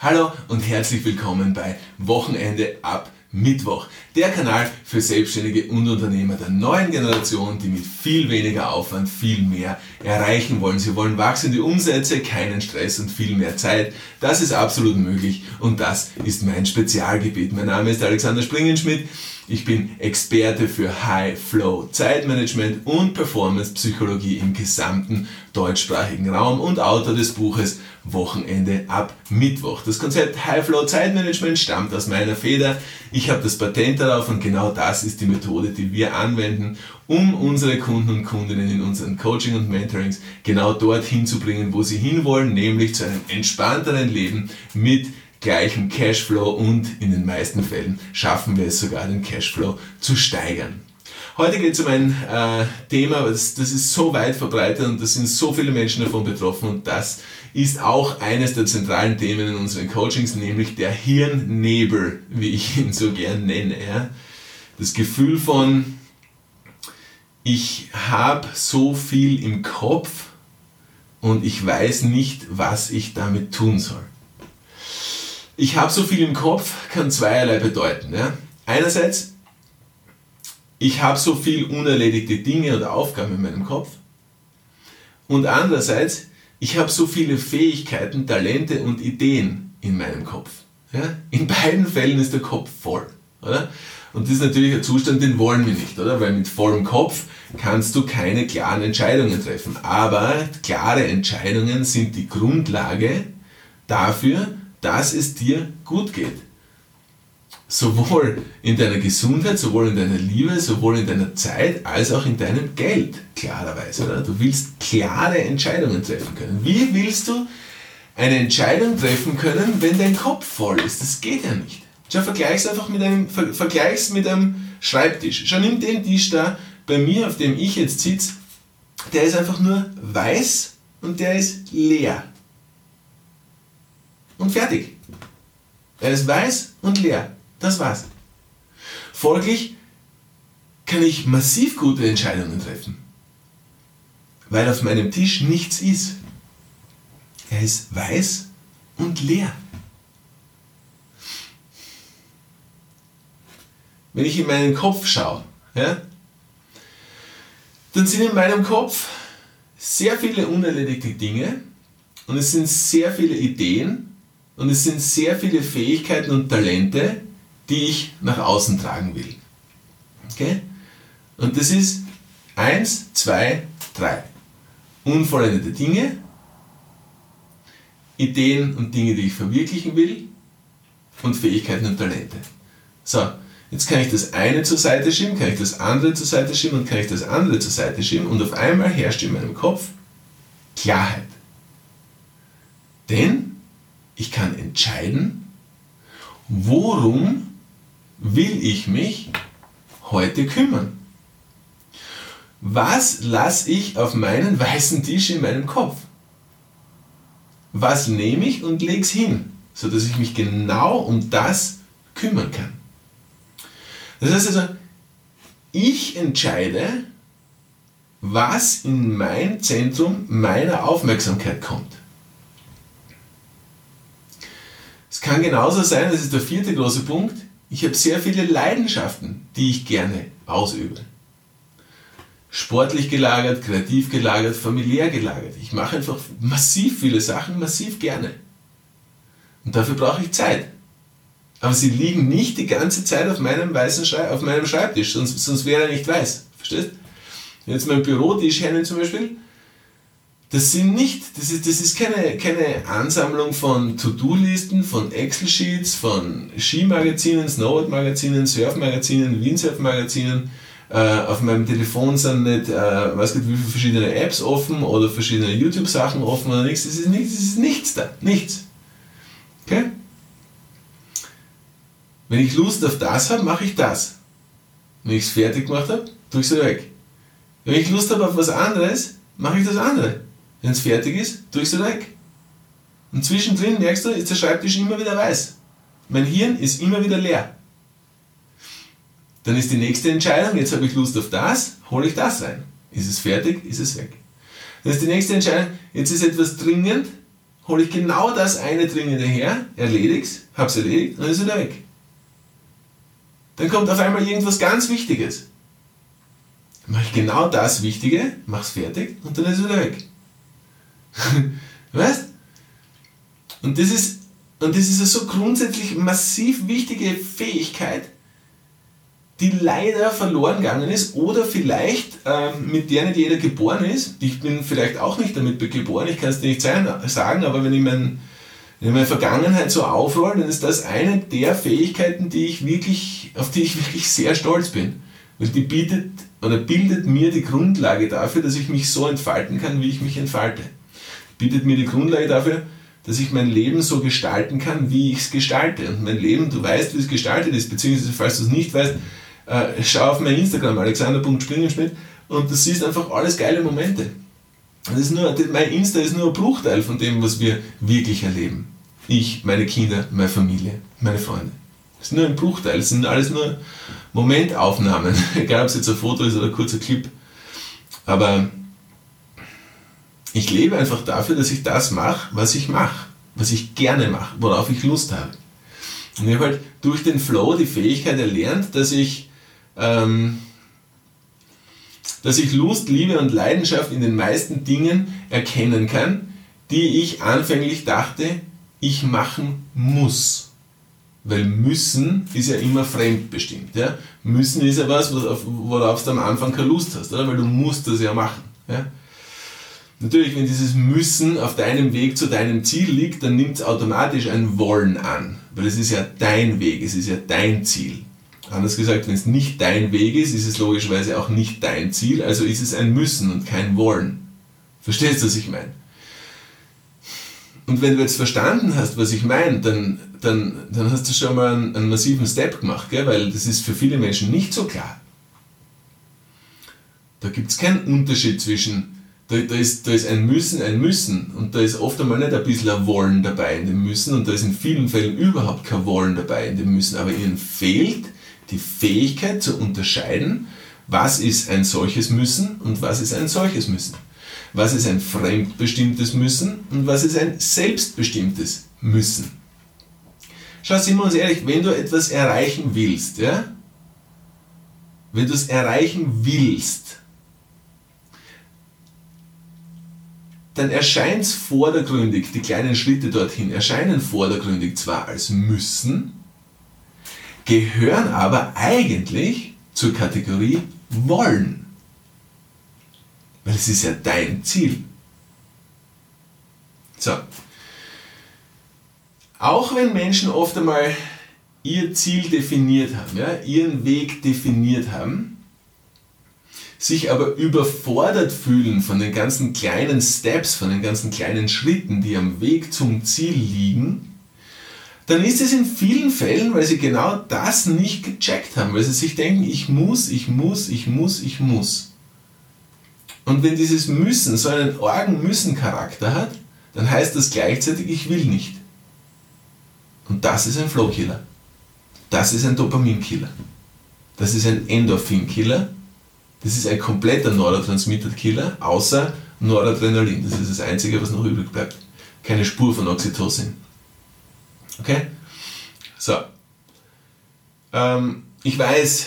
Hallo und herzlich willkommen bei Wochenende ab Mittwoch, der Kanal für Selbstständige und Unternehmer der neuen Generation, die mit viel weniger Aufwand viel mehr erreichen wollen. Sie wollen wachsende Umsätze, keinen Stress und viel mehr Zeit. Das ist absolut möglich und das ist mein Spezialgebiet. Mein Name ist Alexander Springenschmidt. Ich bin Experte für High Flow Zeitmanagement und Performance Psychologie im gesamten deutschsprachigen Raum und Autor des Buches Wochenende ab Mittwoch. Das Konzept High Flow Zeitmanagement stammt aus meiner Feder. Ich habe das Patent darauf und genau das ist die Methode, die wir anwenden, um unsere Kunden und Kundinnen in unseren Coaching und Mentorings genau dorthin zu bringen, wo sie hinwollen, nämlich zu einem entspannteren Leben mit gleichem Cashflow und in den meisten Fällen schaffen wir es sogar, den Cashflow zu steigern. Heute geht es um ein äh, Thema, das, das ist so weit verbreitet und da sind so viele Menschen davon betroffen und das ist auch eines der zentralen Themen in unseren Coachings, nämlich der Hirnnebel, wie ich ihn so gern nenne. Ja? Das Gefühl von, ich habe so viel im Kopf und ich weiß nicht, was ich damit tun soll ich habe so viel im Kopf, kann zweierlei bedeuten. Ja? Einerseits, ich habe so viel unerledigte Dinge oder Aufgaben in meinem Kopf. Und andererseits, ich habe so viele Fähigkeiten, Talente und Ideen in meinem Kopf. Ja? In beiden Fällen ist der Kopf voll. Oder? Und das ist natürlich ein Zustand, den wollen wir nicht, oder? Weil mit vollem Kopf kannst du keine klaren Entscheidungen treffen. Aber klare Entscheidungen sind die Grundlage dafür, dass es dir gut geht. Sowohl in deiner Gesundheit, sowohl in deiner Liebe, sowohl in deiner Zeit, als auch in deinem Geld, klarerweise. Oder? Du willst klare Entscheidungen treffen können. Wie willst du eine Entscheidung treffen können, wenn dein Kopf voll ist? Das geht ja nicht. Schau, vergleich's einfach mit einem, ver, vergleich's mit einem Schreibtisch. Schau, nimm den Tisch da bei mir, auf dem ich jetzt sitze, der ist einfach nur weiß und der ist leer und fertig. Er ist weiß und leer. Das war's. Folglich kann ich massiv gute Entscheidungen treffen, weil auf meinem Tisch nichts ist. Er ist weiß und leer. Wenn ich in meinen Kopf schaue, ja, dann sind in meinem Kopf sehr viele unerledigte Dinge und es sind sehr viele Ideen und es sind sehr viele Fähigkeiten und Talente, die ich nach außen tragen will. Okay? Und das ist eins, zwei, drei. Unvollendete Dinge, Ideen und Dinge, die ich verwirklichen will und Fähigkeiten und Talente. So, jetzt kann ich das eine zur Seite schieben, kann ich das andere zur Seite schieben und kann ich das andere zur Seite schieben und auf einmal herrscht in meinem Kopf Klarheit. Denn ich kann entscheiden, worum will ich mich heute kümmern. Was lasse ich auf meinen weißen Tisch in meinem Kopf? Was nehme ich und lege es hin, sodass ich mich genau um das kümmern kann. Das heißt also, ich entscheide, was in mein Zentrum meiner Aufmerksamkeit kommt. Es kann genauso sein, das ist der vierte große Punkt, ich habe sehr viele Leidenschaften, die ich gerne ausübe. Sportlich gelagert, kreativ gelagert, familiär gelagert. Ich mache einfach massiv viele Sachen, massiv gerne. Und dafür brauche ich Zeit. Aber sie liegen nicht die ganze Zeit auf meinem weißen Schrei auf meinem Schreibtisch, sonst, sonst wäre er nicht weiß. Verstehst? Jetzt mein Bürotisch hernimmt zum Beispiel, das sind nicht, das ist, das ist keine, keine Ansammlung von To-Do-Listen, von Excel-Sheets, von Skimagazinen, Snowboard-Magazinen, Surf-Magazinen, Windsurf-Magazinen. Äh, auf meinem Telefon sind nicht, äh, weiß nicht, wie viele verschiedene Apps offen oder verschiedene YouTube-Sachen offen oder nichts. Das ist nichts, das ist nichts da. Nichts. Okay? Wenn ich Lust auf das habe, mache ich das. Wenn ich es fertig gemacht habe, tue ich es weg. Wenn ich Lust habe auf was anderes, mache ich das andere. Wenn es fertig ist, tue ich es weg. Und zwischendrin merkst du, ist der Schreibtisch immer wieder weiß. Mein Hirn ist immer wieder leer. Dann ist die nächste Entscheidung, jetzt habe ich Lust auf das, hole ich das rein. Ist es fertig, ist es weg. Dann ist die nächste Entscheidung, jetzt ist etwas dringend hole ich genau das eine Dringende her, erledig's, hab's erledigt und dann ist wieder weg. Dann kommt auf einmal irgendwas ganz Wichtiges. Mache ich genau das Wichtige, mach's fertig und dann ist es wieder weg. weißt? Und das ist, und das ist eine so grundsätzlich massiv wichtige Fähigkeit, die leider verloren gegangen ist oder vielleicht ähm, mit der nicht jeder geboren ist. Ich bin vielleicht auch nicht damit geboren, ich kann es dir nicht sagen, aber wenn ich, mein, wenn ich meine Vergangenheit so aufrolle, dann ist das eine der Fähigkeiten, die ich wirklich, auf die ich wirklich sehr stolz bin. Weil die bietet oder bildet mir die Grundlage dafür, dass ich mich so entfalten kann, wie ich mich entfalte. Bietet mir die Grundlage dafür, dass ich mein Leben so gestalten kann, wie ich es gestalte. Und mein Leben, du weißt, wie es gestaltet ist, beziehungsweise falls du es nicht weißt, äh, schau auf mein Instagram, alexander.springenschmidt, und du siehst einfach alles geile Momente. Das ist nur, mein Insta ist nur ein Bruchteil von dem, was wir wirklich erleben. Ich, meine Kinder, meine Familie, meine Freunde. Das ist nur ein Bruchteil, es sind alles nur Momentaufnahmen, egal ob es jetzt ein Foto ist oder ein kurzer Clip. Aber ich lebe einfach dafür, dass ich das mache, was ich mache, was ich gerne mache, worauf ich Lust habe. Und ich habe halt durch den Flow die Fähigkeit erlernt, dass ich ähm, dass ich Lust, Liebe und Leidenschaft in den meisten Dingen erkennen kann, die ich anfänglich dachte, ich machen muss. Weil müssen ist ja immer fremdbestimmt. Ja? Müssen ist ja was, worauf du am Anfang keine Lust hast, oder? weil du musst das ja machen. Ja? Natürlich, wenn dieses Müssen auf deinem Weg zu deinem Ziel liegt, dann nimmt es automatisch ein Wollen an, weil es ist ja dein Weg, es ist ja dein Ziel. Anders gesagt, wenn es nicht dein Weg ist, ist es logischerweise auch nicht dein Ziel, also ist es ein Müssen und kein Wollen. Verstehst du, was ich meine? Und wenn du jetzt verstanden hast, was ich meine, dann, dann, dann hast du schon mal einen, einen massiven Step gemacht, gell? weil das ist für viele Menschen nicht so klar. Da gibt es keinen Unterschied zwischen, da, da, ist, da ist ein Müssen, ein Müssen und da ist oft einmal nicht ein bisschen ein Wollen dabei in dem Müssen und da ist in vielen Fällen überhaupt kein Wollen dabei in dem Müssen, aber ihnen fehlt die Fähigkeit zu unterscheiden, was ist ein solches Müssen und was ist ein solches Müssen. Was ist ein fremdbestimmtes Müssen und was ist ein selbstbestimmtes Müssen. Schau, sind wir uns ehrlich, wenn du etwas erreichen willst, ja, wenn du es erreichen willst, dann erscheint es vordergründig, die kleinen Schritte dorthin erscheinen vordergründig zwar als Müssen, gehören aber eigentlich zur Kategorie wollen. Weil es ist ja dein Ziel. So. Auch wenn Menschen oft einmal ihr Ziel definiert haben, ja, ihren Weg definiert haben, sich aber überfordert fühlen von den ganzen kleinen Steps, von den ganzen kleinen Schritten, die am Weg zum Ziel liegen, dann ist es in vielen Fällen, weil sie genau das nicht gecheckt haben, weil sie sich denken, ich muss, ich muss, ich muss, ich muss. Und wenn dieses Müssen so einen Orgen-Müssen-Charakter hat, dann heißt das gleichzeitig, ich will nicht. Und das ist ein Flow-Killer. Das ist ein Dopamin-Killer. Das ist ein Endorphin-Killer. Das ist ein kompletter Neurotransmitter-Killer, außer Noradrenalin. Das ist das Einzige, was noch übrig bleibt. Keine Spur von Oxytocin. Okay? So. Ähm, ich weiß,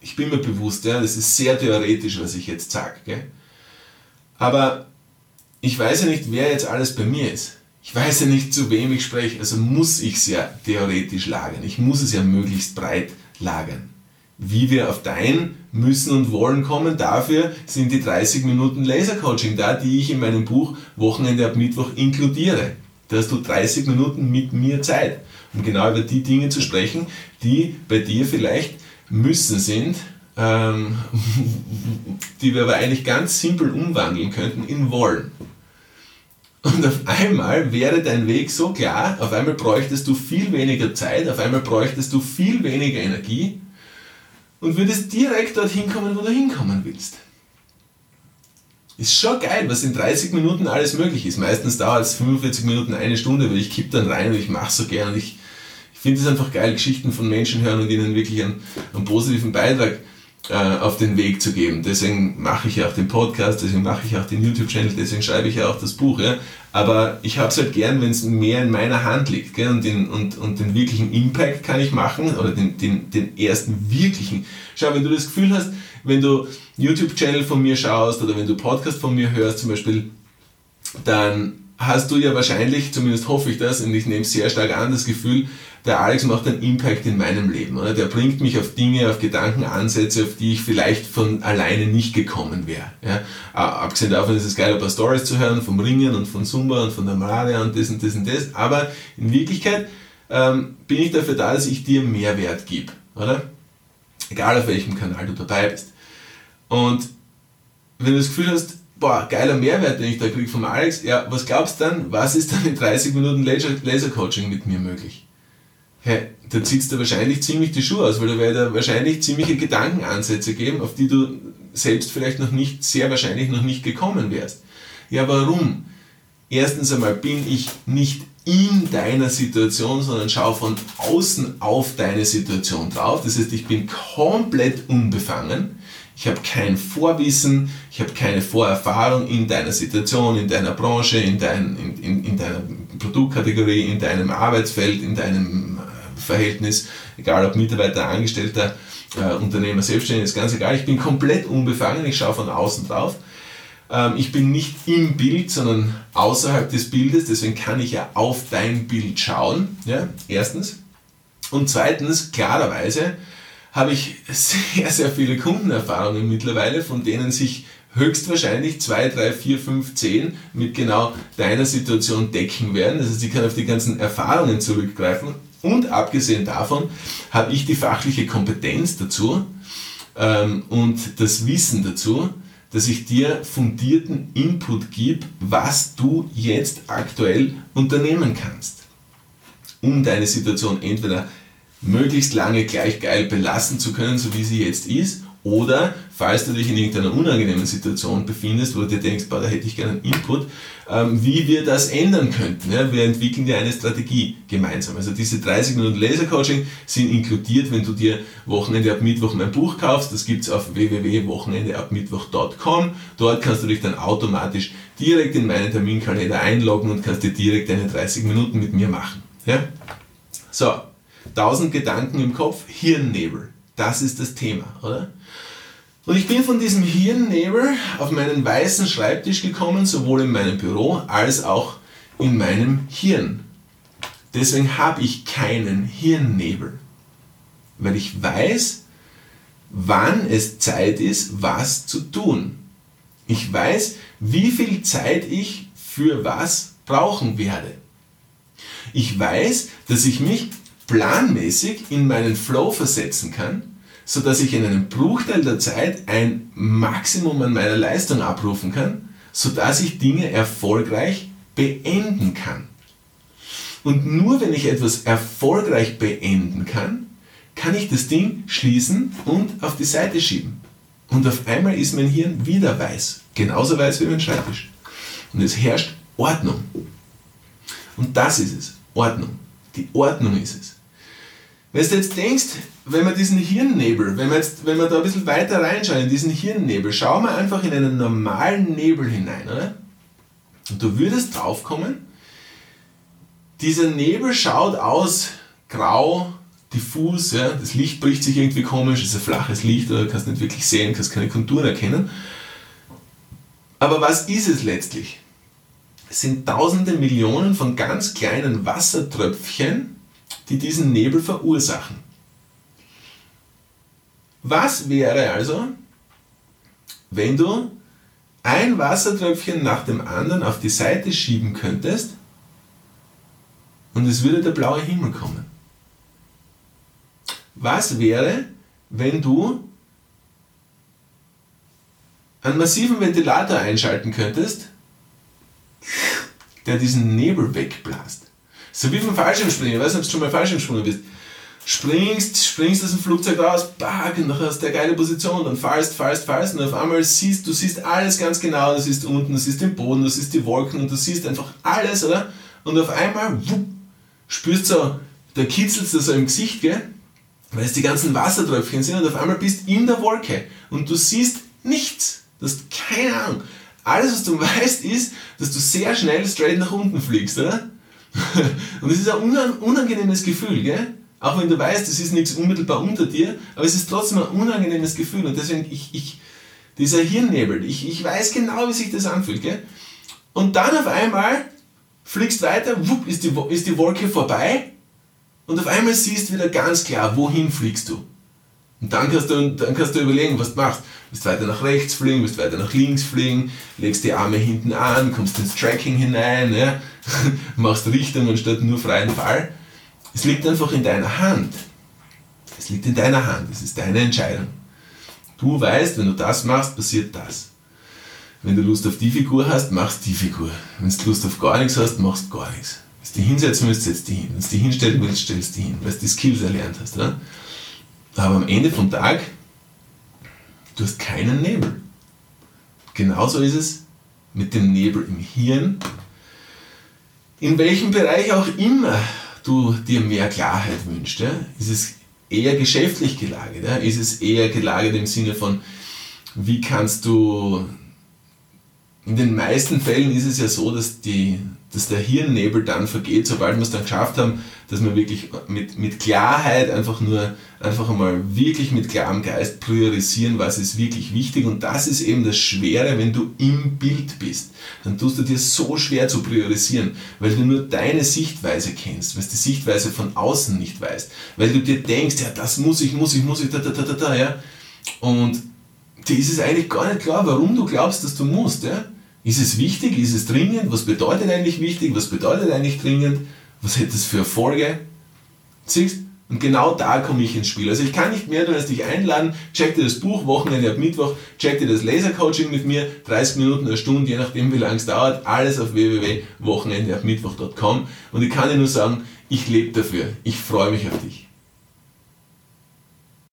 ich bin mir bewusst, ja, das ist sehr theoretisch, was ich jetzt sage. Aber ich weiß ja nicht, wer jetzt alles bei mir ist. Ich weiß ja nicht, zu wem ich spreche, also muss ich es ja theoretisch lagern. Ich muss es ja möglichst breit lagern. Wie wir auf dein Müssen und Wollen kommen, dafür sind die 30 Minuten Lasercoaching da, die ich in meinem Buch Wochenende ab Mittwoch inkludiere. Da hast du 30 Minuten mit mir Zeit, um genau über die Dinge zu sprechen, die bei dir vielleicht müssen sind, ähm, die wir aber eigentlich ganz simpel umwandeln könnten in wollen. Und auf einmal wäre dein Weg so klar, auf einmal bräuchtest du viel weniger Zeit, auf einmal bräuchtest du viel weniger Energie und würdest direkt dorthin kommen, wo du hinkommen willst. Ist schon geil, was in 30 Minuten alles möglich ist. Meistens dauert es 45 Minuten, eine Stunde, weil ich kipp dann rein und ich mache so gern. Ich, ich finde es einfach geil, Geschichten von Menschen hören und ihnen wirklich einen, einen positiven Beitrag äh, auf den Weg zu geben. Deswegen mache ich ja auch den Podcast, deswegen mache ich auch den YouTube-Channel, deswegen schreibe ich ja auch das Buch. Ja? Aber ich habe es halt gern, wenn es mehr in meiner Hand liegt. Gell? Und, den, und, und den wirklichen Impact kann ich machen oder den, den, den ersten wirklichen. Schau, wenn du das Gefühl hast, wenn du YouTube-Channel von mir schaust oder wenn du Podcast von mir hörst zum Beispiel, dann hast du ja wahrscheinlich, zumindest hoffe ich das, und ich nehme sehr stark an, das Gefühl, der Alex macht einen Impact in meinem Leben. Oder? Der bringt mich auf Dinge, auf Gedankenansätze, auf die ich vielleicht von alleine nicht gekommen wäre. Ja? Abgesehen davon ist es geil, ein paar Stories zu hören vom Ringen und von Zumba und von der Malaria und das und das und das. Aber in Wirklichkeit ähm, bin ich dafür da, dass ich dir Mehrwert gebe. Oder? Egal auf welchem Kanal du dabei bist. Und wenn du das Gefühl hast, boah, geiler Mehrwert, den ich da kriege vom Alex, ja, was glaubst du dann, was ist dann in 30 Minuten Laser-Coaching mit mir möglich? Hey, da zieht du wahrscheinlich ziemlich die Schuhe aus, weil da werde wahrscheinlich ziemliche Gedankenansätze geben, auf die du selbst vielleicht noch nicht, sehr wahrscheinlich noch nicht gekommen wärst. Ja, warum? Erstens einmal bin ich nicht in deiner Situation, sondern schau von außen auf deine Situation drauf. Das heißt, ich bin komplett unbefangen. Ich habe kein Vorwissen, ich habe keine Vorerfahrung in deiner Situation, in deiner Branche, in, dein, in, in, in deiner Produktkategorie, in deinem Arbeitsfeld, in deinem äh, Verhältnis, egal ob Mitarbeiter, Angestellter, äh, Unternehmer, Selbstständiger, ist ganz egal. Ich bin komplett unbefangen, ich schaue von außen drauf. Ähm, ich bin nicht im Bild, sondern außerhalb des Bildes, deswegen kann ich ja auf dein Bild schauen. Ja? Erstens. Und zweitens, klarerweise, habe ich sehr, sehr viele Kundenerfahrungen mittlerweile, von denen sich höchstwahrscheinlich 2, 3, 4, 5, 10 mit genau deiner Situation decken werden. Heißt, ich kann auf die ganzen Erfahrungen zurückgreifen. Und abgesehen davon habe ich die fachliche Kompetenz dazu ähm, und das Wissen dazu, dass ich dir fundierten Input gebe, was du jetzt aktuell unternehmen kannst, um deine Situation entweder möglichst lange gleich geil belassen zu können, so wie sie jetzt ist, oder falls du dich in irgendeiner unangenehmen Situation befindest, wo du dir denkst, boah, da hätte ich gerne einen Input, ähm, wie wir das ändern könnten. Ja? Wir entwickeln ja eine Strategie gemeinsam. Also diese 30 Minuten Lasercoaching sind inkludiert, wenn du dir Wochenende ab Mittwoch mein Buch kaufst. Das gibt es auf www.wochenendeabmittwoch.com. Dort kannst du dich dann automatisch direkt in meinen Terminkalender einloggen und kannst dir direkt deine 30 Minuten mit mir machen. Ja? So, 1000 Gedanken im Kopf, Hirnnebel. Das ist das Thema, oder? Und ich bin von diesem Hirnnebel auf meinen weißen Schreibtisch gekommen, sowohl in meinem Büro als auch in meinem Hirn. Deswegen habe ich keinen Hirnnebel, weil ich weiß, wann es Zeit ist, was zu tun. Ich weiß, wie viel Zeit ich für was brauchen werde. Ich weiß, dass ich mich planmäßig in meinen Flow versetzen kann, sodass ich in einem Bruchteil der Zeit ein Maximum an meiner Leistung abrufen kann, sodass ich Dinge erfolgreich beenden kann. Und nur wenn ich etwas erfolgreich beenden kann, kann ich das Ding schließen und auf die Seite schieben. Und auf einmal ist mein Hirn wieder weiß. Genauso weiß wie mein Schreibtisch. Und es herrscht Ordnung. Und das ist es. Ordnung. Die Ordnung ist es. Wenn du jetzt denkst, wenn man diesen Hirnnebel, wenn man, jetzt, wenn man da ein bisschen weiter reinschaut in diesen Hirnnebel, schau mal einfach in einen normalen Nebel hinein, oder? Und du würdest draufkommen, dieser Nebel schaut aus grau, diffus, ja? das Licht bricht sich irgendwie komisch, ist ein flaches Licht, oder kannst nicht wirklich sehen, kannst keine Konturen erkennen. Aber was ist es letztlich? Es sind tausende Millionen von ganz kleinen Wassertröpfchen, die diesen Nebel verursachen. Was wäre also, wenn du ein Wassertröpfchen nach dem anderen auf die Seite schieben könntest und es würde der blaue Himmel kommen? Was wäre, wenn du einen massiven Ventilator einschalten könntest, der diesen Nebel wegblasst? So wie vom Fallschirmspringen. Ich weiß nicht, ob du schon mal Fallschirmspringer bist. Springst, springst aus dem Flugzeug raus, back, und nachher hast du eine geile Position, dann fallst, fallst, fallst und auf einmal siehst du siehst alles ganz genau, du siehst unten, du siehst den Boden, du siehst die Wolken und du siehst einfach alles, oder? Und auf einmal wupp, spürst du so, da kitzelt es so im Gesicht, gell? weil es die ganzen Wassertröpfchen sind und auf einmal bist in der Wolke und du siehst nichts. Du hast keine Ahnung. Alles, was du weißt, ist, dass du sehr schnell straight nach unten fliegst, oder? Und es ist ein unangenehmes Gefühl, gell? Auch wenn du weißt, es ist nichts unmittelbar unter dir, aber es ist trotzdem ein unangenehmes Gefühl. Und deswegen, ich, ich, dieser Hirnnebel, ich, ich weiß genau, wie sich das anfühlt, gell? Und dann auf einmal fliegst weiter, wupp, ist die, ist die Wolke vorbei und auf einmal siehst du wieder ganz klar, wohin fliegst du. Und dann kannst du, dann kannst du überlegen, was du machst. Willst weiter nach rechts fliegen, willst weiter nach links fliegen, legst die Arme hinten an, kommst ins Tracking hinein, ja? machst Richtung anstatt nur freien Fall. Es liegt einfach in deiner Hand. Es liegt in deiner Hand, es ist deine Entscheidung. Du weißt, wenn du das machst, passiert das. Wenn du Lust auf die Figur hast, machst die Figur. Wenn du Lust auf gar nichts hast, machst gar nichts. Wenn du die hinsetzen willst, setzt die hin. Wenn du die hinstellen willst, stellst die hin, weil du die Skills erlernt hast. Oder? Aber am Ende vom Tag, du hast keinen Nebel. Genauso ist es mit dem Nebel im Hirn. In welchem Bereich auch immer du dir mehr Klarheit wünschst, ja? ist es eher geschäftlich gelagert, ja? ist es eher gelagert im Sinne von, wie kannst du, in den meisten Fällen ist es ja so, dass die dass der Hirnnebel dann vergeht, sobald wir es dann geschafft haben, dass wir wirklich mit, mit Klarheit einfach nur, einfach einmal wirklich mit klarem Geist priorisieren, was ist wirklich wichtig. Und das ist eben das Schwere, wenn du im Bild bist. Dann tust du dir so schwer zu priorisieren, weil du nur deine Sichtweise kennst, weil du die Sichtweise von außen nicht weißt, weil du dir denkst, ja, das muss ich, muss ich, muss ich, da, da, da, da, da, ja. Und dir ist es eigentlich gar nicht klar, warum du glaubst, dass du musst, ja. Ist es wichtig? Ist es dringend? Was bedeutet eigentlich wichtig? Was bedeutet eigentlich dringend? Was hätte es für Erfolge? Siehst und genau da komme ich ins Spiel. Also ich kann nicht mehr tun, als dich einladen, check dir das Buch Wochenende ab Mittwoch, check dir das Lasercoaching mit mir, 30 Minuten, eine Stunde, je nachdem wie lange es dauert, alles auf www.wochenendeabmittwoch.com und ich kann dir nur sagen, ich lebe dafür. Ich freue mich auf dich.